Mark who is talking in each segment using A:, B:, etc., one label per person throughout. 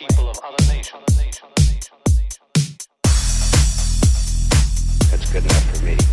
A: people of other nations.
B: That's good enough for me.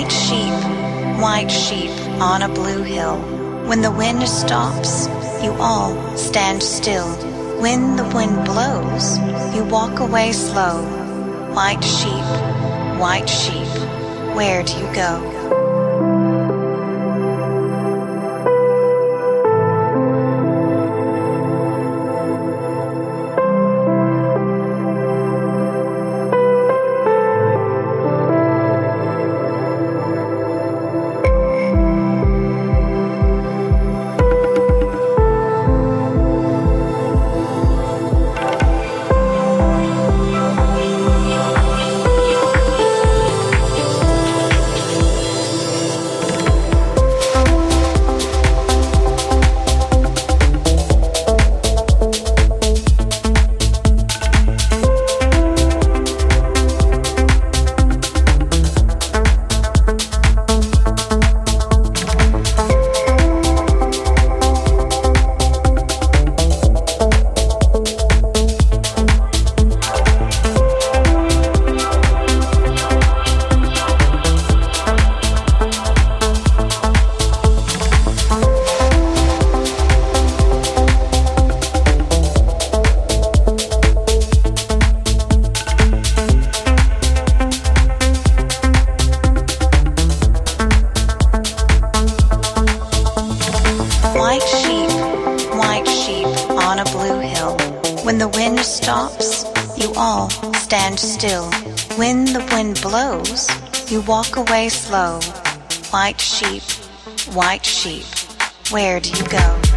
C: White sheep white sheep on a blue hill. When the wind stops, you all stand still. When the wind blows, you walk away slow. White sheep, white sheep, where do you go? Walk away slow. White sheep, white sheep, where do you go?